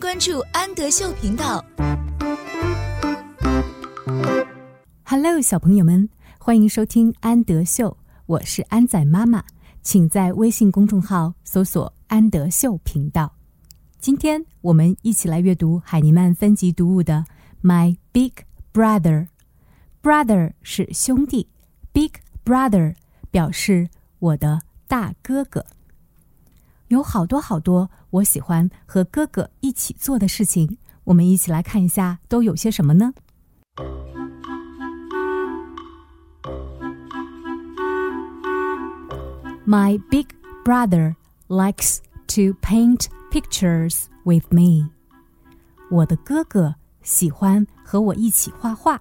关注安德秀频道。Hello，小朋友们，欢迎收听安德秀，我是安仔妈妈，请在微信公众号搜索“安德秀频道”。今天我们一起来阅读海尼曼分级读物的《My Big Brother》。Brother 是兄弟，Big Brother 表示我的大哥哥。有好多好多我喜欢和哥哥一起做的事情，我们一起来看一下都有些什么呢？My big brother likes to paint pictures with me. 我的哥哥喜欢和我一起画画。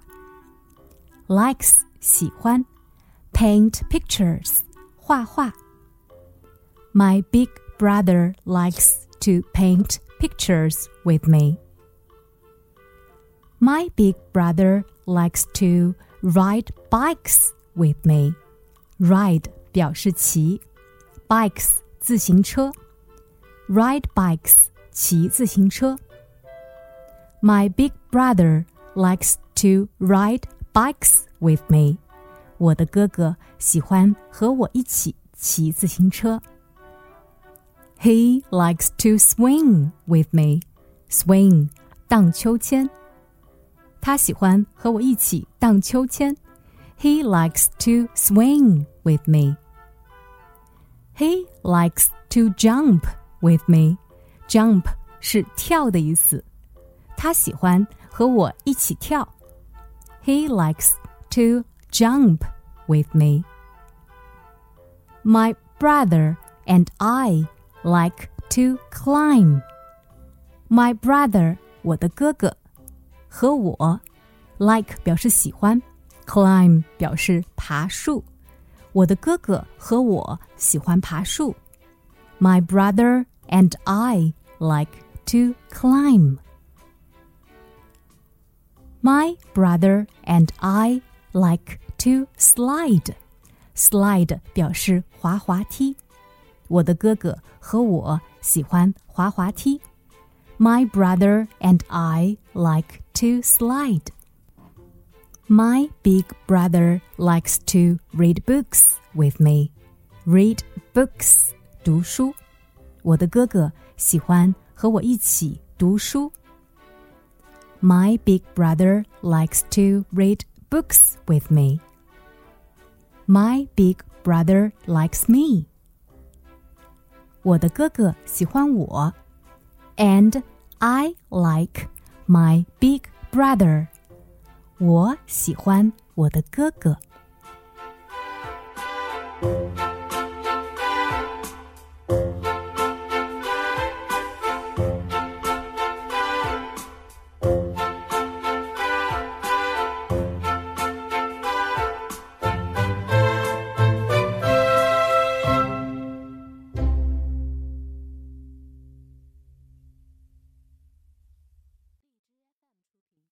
Likes 喜欢，paint pictures 画画。My big brother likes to paint pictures with me. My big brother likes to ride bikes with me. Ride 表示骑，bikes 自行车，ride bikes 骑自行车。My big brother likes to ride bikes with me。我的哥哥喜欢和我一起骑自行车。 He likes to swing with me. Swing 荡秋千。他喜欢和我一起荡秋千。He likes to swing with me. He likes to jump with me. Jump 是跳的意思。他喜欢和我一起跳。He likes to jump with me. My brother and I like to climb. My brother 我的哥哥和我 like 表示喜欢，climb 表示爬树。我的哥哥和我喜欢爬树。My brother and I like to climb. My brother and I like to slide. Slide 表示滑滑梯。 我的哥哥和我喜欢滑滑梯。My brother and I like to slide. My big brother likes to read books with me. Read books 读书。我的哥哥喜欢和我一起读书。My big brother likes to read books with me. My big brother likes me. 我的哥哥喜欢我，and I like my big brother. 我喜欢我的哥哥。